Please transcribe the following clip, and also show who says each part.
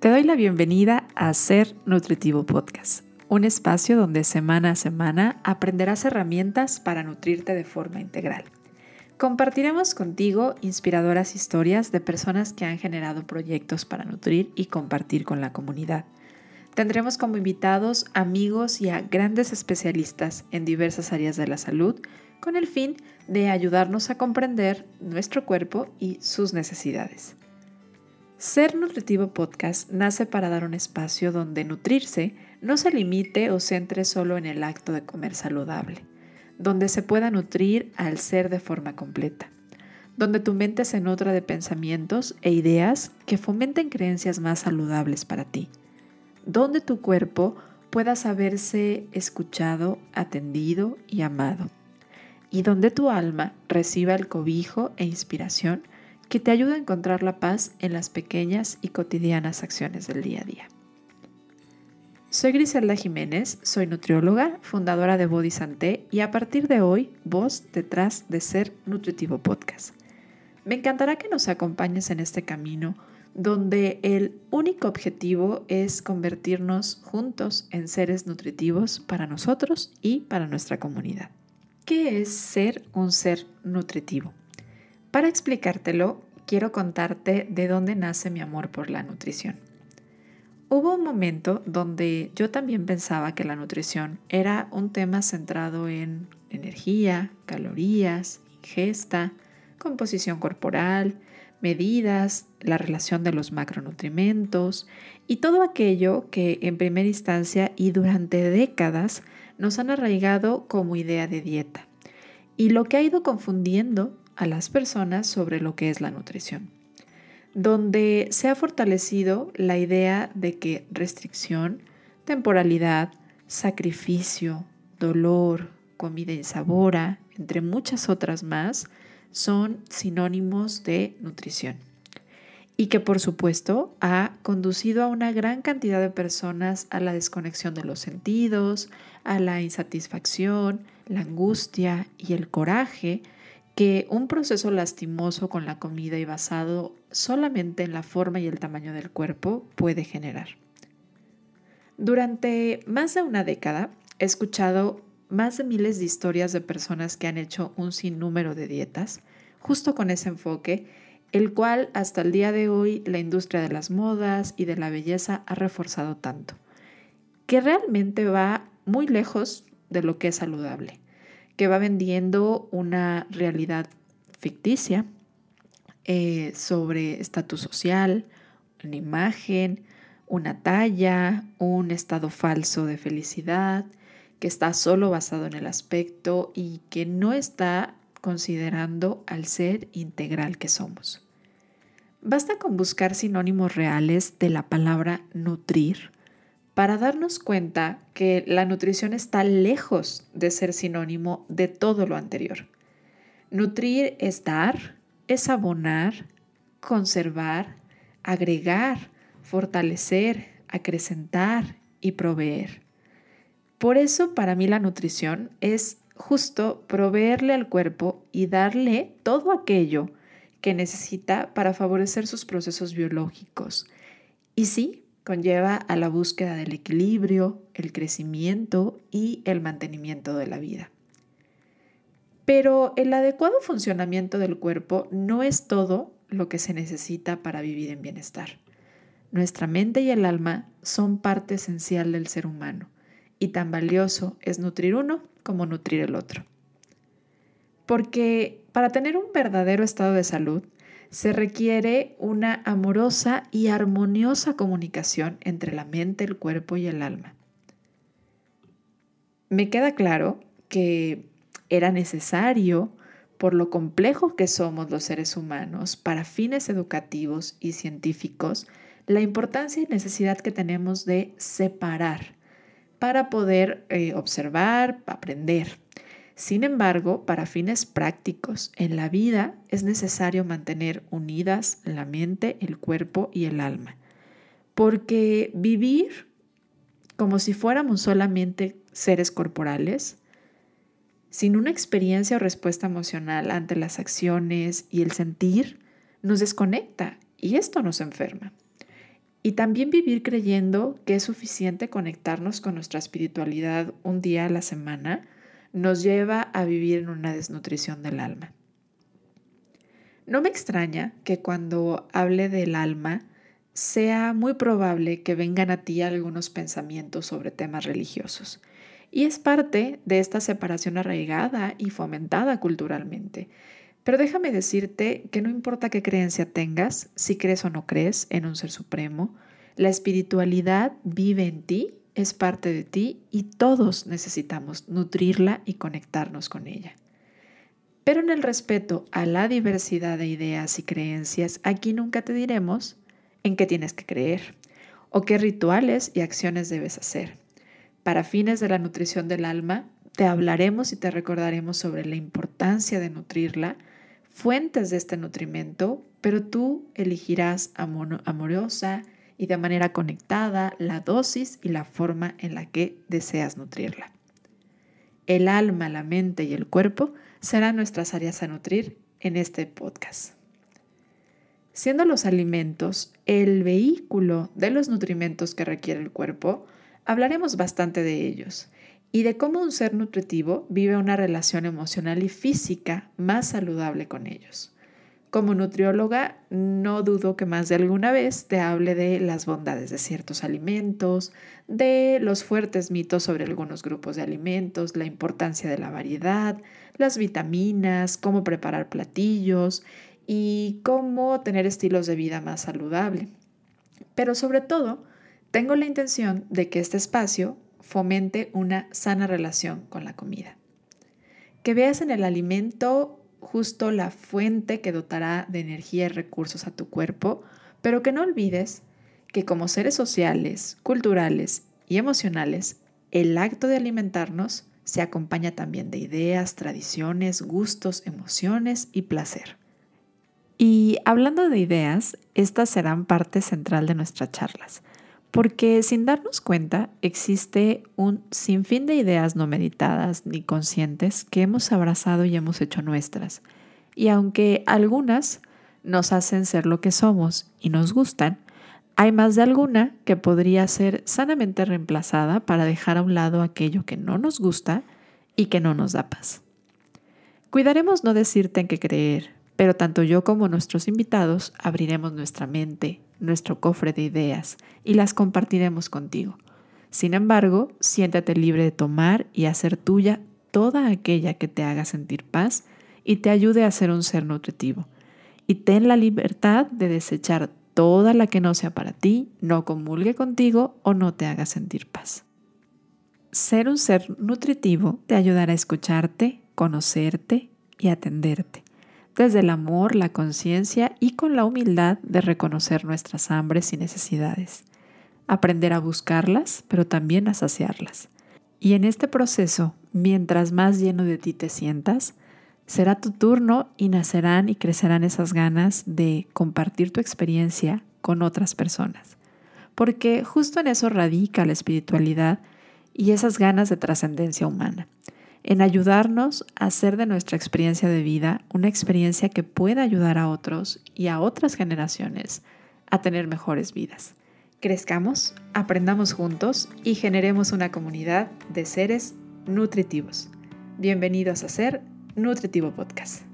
Speaker 1: Te doy la bienvenida a Ser Nutritivo Podcast, un espacio donde semana a semana aprenderás herramientas para nutrirte de forma integral. Compartiremos contigo inspiradoras historias de personas que han generado proyectos para nutrir y compartir con la comunidad. Tendremos como invitados amigos y a grandes especialistas en diversas áreas de la salud con el fin de ayudarnos a comprender nuestro cuerpo y sus necesidades. Ser Nutritivo Podcast nace para dar un espacio donde nutrirse no se limite o centre solo en el acto de comer saludable, donde se pueda nutrir al ser de forma completa, donde tu mente se nutra de pensamientos e ideas que fomenten creencias más saludables para ti, donde tu cuerpo pueda saberse escuchado, atendido y amado, y donde tu alma reciba el cobijo e inspiración que te ayuda a encontrar la paz en las pequeñas y cotidianas acciones del día a día. Soy Griselda Jiménez, soy nutrióloga, fundadora de Body Santé y a partir de hoy, voz detrás de Ser Nutritivo Podcast. Me encantará que nos acompañes en este camino donde el único objetivo es convertirnos juntos en seres nutritivos para nosotros y para nuestra comunidad. ¿Qué es ser un ser nutritivo? Para explicártelo, quiero contarte de dónde nace mi amor por la nutrición. Hubo un momento donde yo también pensaba que la nutrición era un tema centrado en energía, calorías, ingesta, composición corporal, medidas, la relación de los macronutrimentos y todo aquello que en primera instancia y durante décadas nos han arraigado como idea de dieta y lo que ha ido confundiendo a las personas sobre lo que es la nutrición, donde se ha fortalecido la idea de que restricción, temporalidad, sacrificio, dolor, comida insabora, entre muchas otras más, son sinónimos de nutrición. Y que por supuesto ha conducido a una gran cantidad de personas a la desconexión de los sentidos, a la insatisfacción, la angustia y el coraje que un proceso lastimoso con la comida y basado solamente en la forma y el tamaño del cuerpo puede generar. Durante más de una década he escuchado más de miles de historias de personas que han hecho un sinnúmero de dietas, justo con ese enfoque, el cual hasta el día de hoy la industria de las modas y de la belleza ha reforzado tanto, que realmente va muy lejos de lo que es saludable que va vendiendo una realidad ficticia eh, sobre estatus social, una imagen, una talla, un estado falso de felicidad, que está solo basado en el aspecto y que no está considerando al ser integral que somos. Basta con buscar sinónimos reales de la palabra nutrir para darnos cuenta que la nutrición está lejos de ser sinónimo de todo lo anterior. Nutrir es dar, es abonar, conservar, agregar, fortalecer, acrecentar y proveer. Por eso para mí la nutrición es justo proveerle al cuerpo y darle todo aquello que necesita para favorecer sus procesos biológicos. Y sí, conlleva a la búsqueda del equilibrio, el crecimiento y el mantenimiento de la vida. Pero el adecuado funcionamiento del cuerpo no es todo lo que se necesita para vivir en bienestar. Nuestra mente y el alma son parte esencial del ser humano y tan valioso es nutrir uno como nutrir el otro. Porque para tener un verdadero estado de salud, se requiere una amorosa y armoniosa comunicación entre la mente, el cuerpo y el alma. Me queda claro que era necesario, por lo complejo que somos los seres humanos, para fines educativos y científicos, la importancia y necesidad que tenemos de separar para poder eh, observar, aprender. Sin embargo, para fines prácticos en la vida es necesario mantener unidas la mente, el cuerpo y el alma, porque vivir como si fuéramos solamente seres corporales, sin una experiencia o respuesta emocional ante las acciones y el sentir, nos desconecta y esto nos enferma. y también vivir creyendo que es suficiente conectarnos con nuestra espiritualidad un día a la semana nos lleva a vivir en una desnutrición del alma. No me extraña que cuando hable del alma sea muy probable que vengan a ti algunos pensamientos sobre temas religiosos. Y es parte de esta separación arraigada y fomentada culturalmente. Pero déjame decirte que no importa qué creencia tengas, si crees o no crees en un ser supremo, la espiritualidad vive en ti, es parte de ti y todos necesitamos nutrirla y conectarnos con ella. Pero en el respeto a la diversidad de ideas y creencias, aquí nunca te diremos en qué tienes que creer o qué rituales y acciones debes hacer. Para fines de la nutrición del alma, te hablaremos y te recordaremos sobre la importancia de nutrirla, fuentes de este nutrimento, pero tú elegirás amorosa y de manera conectada la dosis y la forma en la que deseas nutrirla. El alma, la mente y el cuerpo serán nuestras áreas a nutrir en este podcast. Siendo los alimentos el vehículo de los nutrimentos que requiere el cuerpo, hablaremos bastante de ellos y de cómo un ser nutritivo vive una relación emocional y física más saludable con ellos. Como nutrióloga, no dudo que más de alguna vez te hable de las bondades de ciertos alimentos, de los fuertes mitos sobre algunos grupos de alimentos, la importancia de la variedad, las vitaminas, cómo preparar platillos y cómo tener estilos de vida más saludable. Pero sobre todo, tengo la intención de que este espacio fomente una sana relación con la comida. Que veas en el alimento justo la fuente que dotará de energía y recursos a tu cuerpo, pero que no olvides que como seres sociales, culturales y emocionales, el acto de alimentarnos se acompaña también de ideas, tradiciones, gustos, emociones y placer. Y hablando de ideas, estas serán parte central de nuestras charlas, porque sin darnos cuenta existe un sinfín de ideas no meditadas ni conscientes que hemos abrazado y hemos hecho nuestras. Y aunque algunas nos hacen ser lo que somos y nos gustan, hay más de alguna que podría ser sanamente reemplazada para dejar a un lado aquello que no nos gusta y que no nos da paz. Cuidaremos no decirte en qué creer, pero tanto yo como nuestros invitados abriremos nuestra mente, nuestro cofre de ideas y las compartiremos contigo. Sin embargo, siéntate libre de tomar y hacer tuya toda aquella que te haga sentir paz y te ayude a ser un ser nutritivo. Y ten la libertad de desechar toda la que no sea para ti, no comulgue contigo o no te haga sentir paz. Ser un ser nutritivo te ayudará a escucharte, conocerte y atenderte desde el amor, la conciencia y con la humildad de reconocer nuestras hambres y necesidades. Aprender a buscarlas, pero también a saciarlas. Y en este proceso, mientras más lleno de ti te sientas, será tu turno y nacerán y crecerán esas ganas de compartir tu experiencia con otras personas. Porque justo en eso radica la espiritualidad y esas ganas de trascendencia humana en ayudarnos a hacer de nuestra experiencia de vida una experiencia que pueda ayudar a otros y a otras generaciones a tener mejores vidas. Crezcamos, aprendamos juntos y generemos una comunidad de seres nutritivos. Bienvenidos a Ser Nutritivo Podcast.